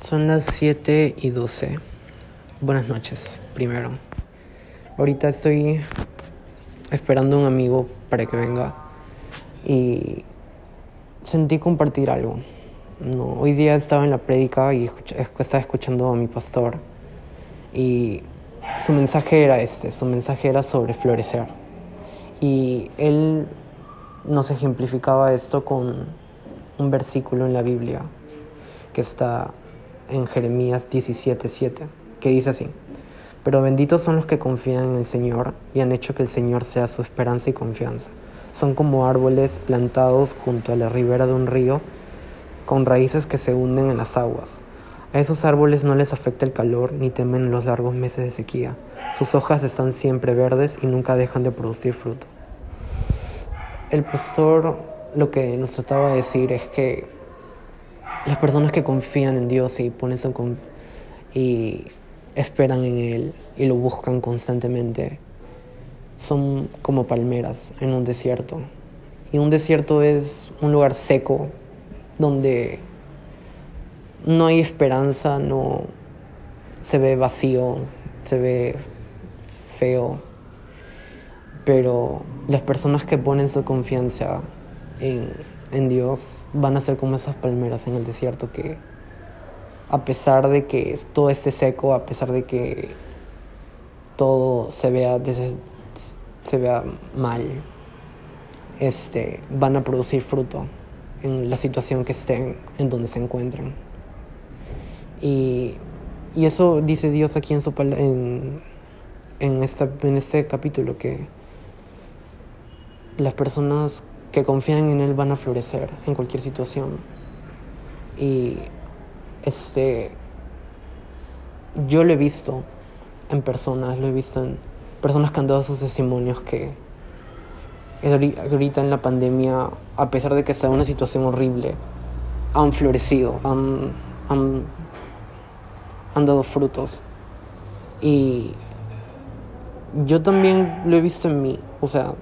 Son las 7 y 12. Buenas noches, primero. Ahorita estoy esperando a un amigo para que venga y sentí compartir algo. No, hoy día estaba en la prédica y estaba escuchando a mi pastor y su mensaje era este, su mensaje era sobre florecer. Y él nos ejemplificaba esto con un versículo en la Biblia que está en Jeremías 17:7, que dice así, pero benditos son los que confían en el Señor y han hecho que el Señor sea su esperanza y confianza. Son como árboles plantados junto a la ribera de un río con raíces que se hunden en las aguas. A esos árboles no les afecta el calor ni temen los largos meses de sequía. Sus hojas están siempre verdes y nunca dejan de producir fruto. El pastor lo que nos trataba de decir es que las personas que confían en Dios y ponen su y esperan en Él y lo buscan constantemente son como palmeras en un desierto. Y un desierto es un lugar seco donde no hay esperanza, no se ve vacío, se ve feo. Pero las personas que ponen su confianza en en Dios van a ser como esas palmeras en el desierto que a pesar de que todo esté seco, a pesar de que todo se vea, se vea mal, este, van a producir fruto en la situación que estén, en donde se encuentren. Y, y eso dice Dios aquí en, su, en, en, esta, en este capítulo, que las personas que confían en Él van a florecer en cualquier situación. Y este, yo lo he visto en personas, lo he visto en personas que han dado sus testimonios que ahorita en la pandemia, a pesar de que está en una situación horrible, han florecido, han, han, han dado frutos. Y yo también lo he visto en mí, o sea,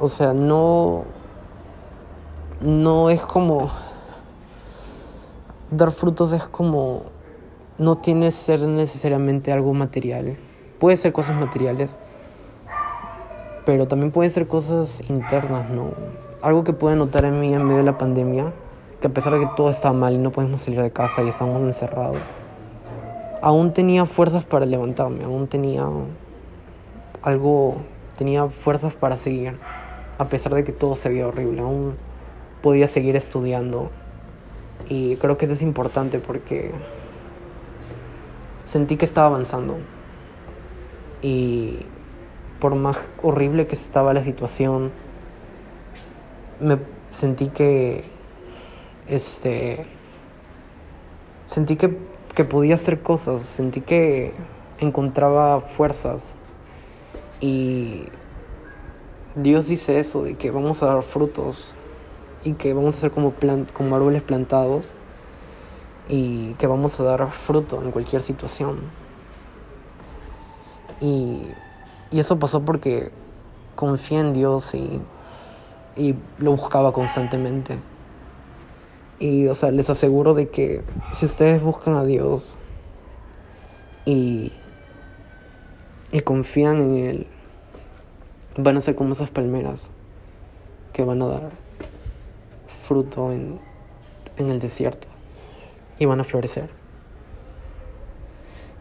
o sea, no. No es como. Dar frutos es como. No tiene que ser necesariamente algo material. Puede ser cosas materiales. Pero también puede ser cosas internas, ¿no? Algo que pude notar en mí en medio de la pandemia. Que a pesar de que todo estaba mal y no podemos salir de casa y estamos encerrados. Aún tenía fuerzas para levantarme. Aún tenía algo. Tenía fuerzas para seguir a pesar de que todo se veía horrible, aún podía seguir estudiando. Y creo que eso es importante porque sentí que estaba avanzando. Y por más horrible que estaba la situación, me sentí que este sentí que, que podía hacer cosas, sentí que encontraba fuerzas y Dios dice eso, de que vamos a dar frutos y que vamos a ser como, como árboles plantados y que vamos a dar fruto en cualquier situación. Y, y eso pasó porque confié en Dios y, y lo buscaba constantemente. Y, o sea, les aseguro de que si ustedes buscan a Dios y, y confían en Él, van a ser como esas palmeras que van a dar fruto en, en el desierto y van a florecer.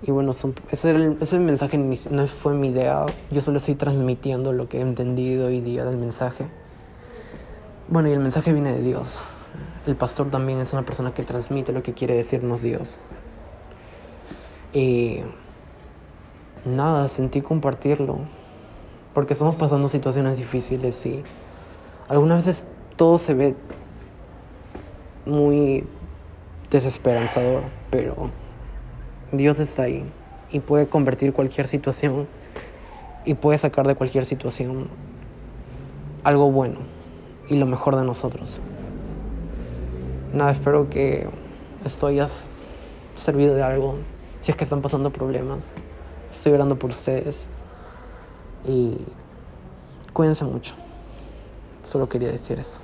Y bueno, ese, el, ese mensaje no fue mi idea, yo solo estoy transmitiendo lo que he entendido hoy día del mensaje. Bueno, y el mensaje viene de Dios. El pastor también es una persona que transmite lo que quiere decirnos Dios. Y nada, sentí compartirlo porque estamos pasando situaciones difíciles y algunas veces todo se ve muy desesperanzador, pero Dios está ahí y puede convertir cualquier situación y puede sacar de cualquier situación algo bueno y lo mejor de nosotros. Nada, espero que esto haya servido de algo. Si es que están pasando problemas, estoy orando por ustedes. Y cuídense mucho. Solo quería decir eso.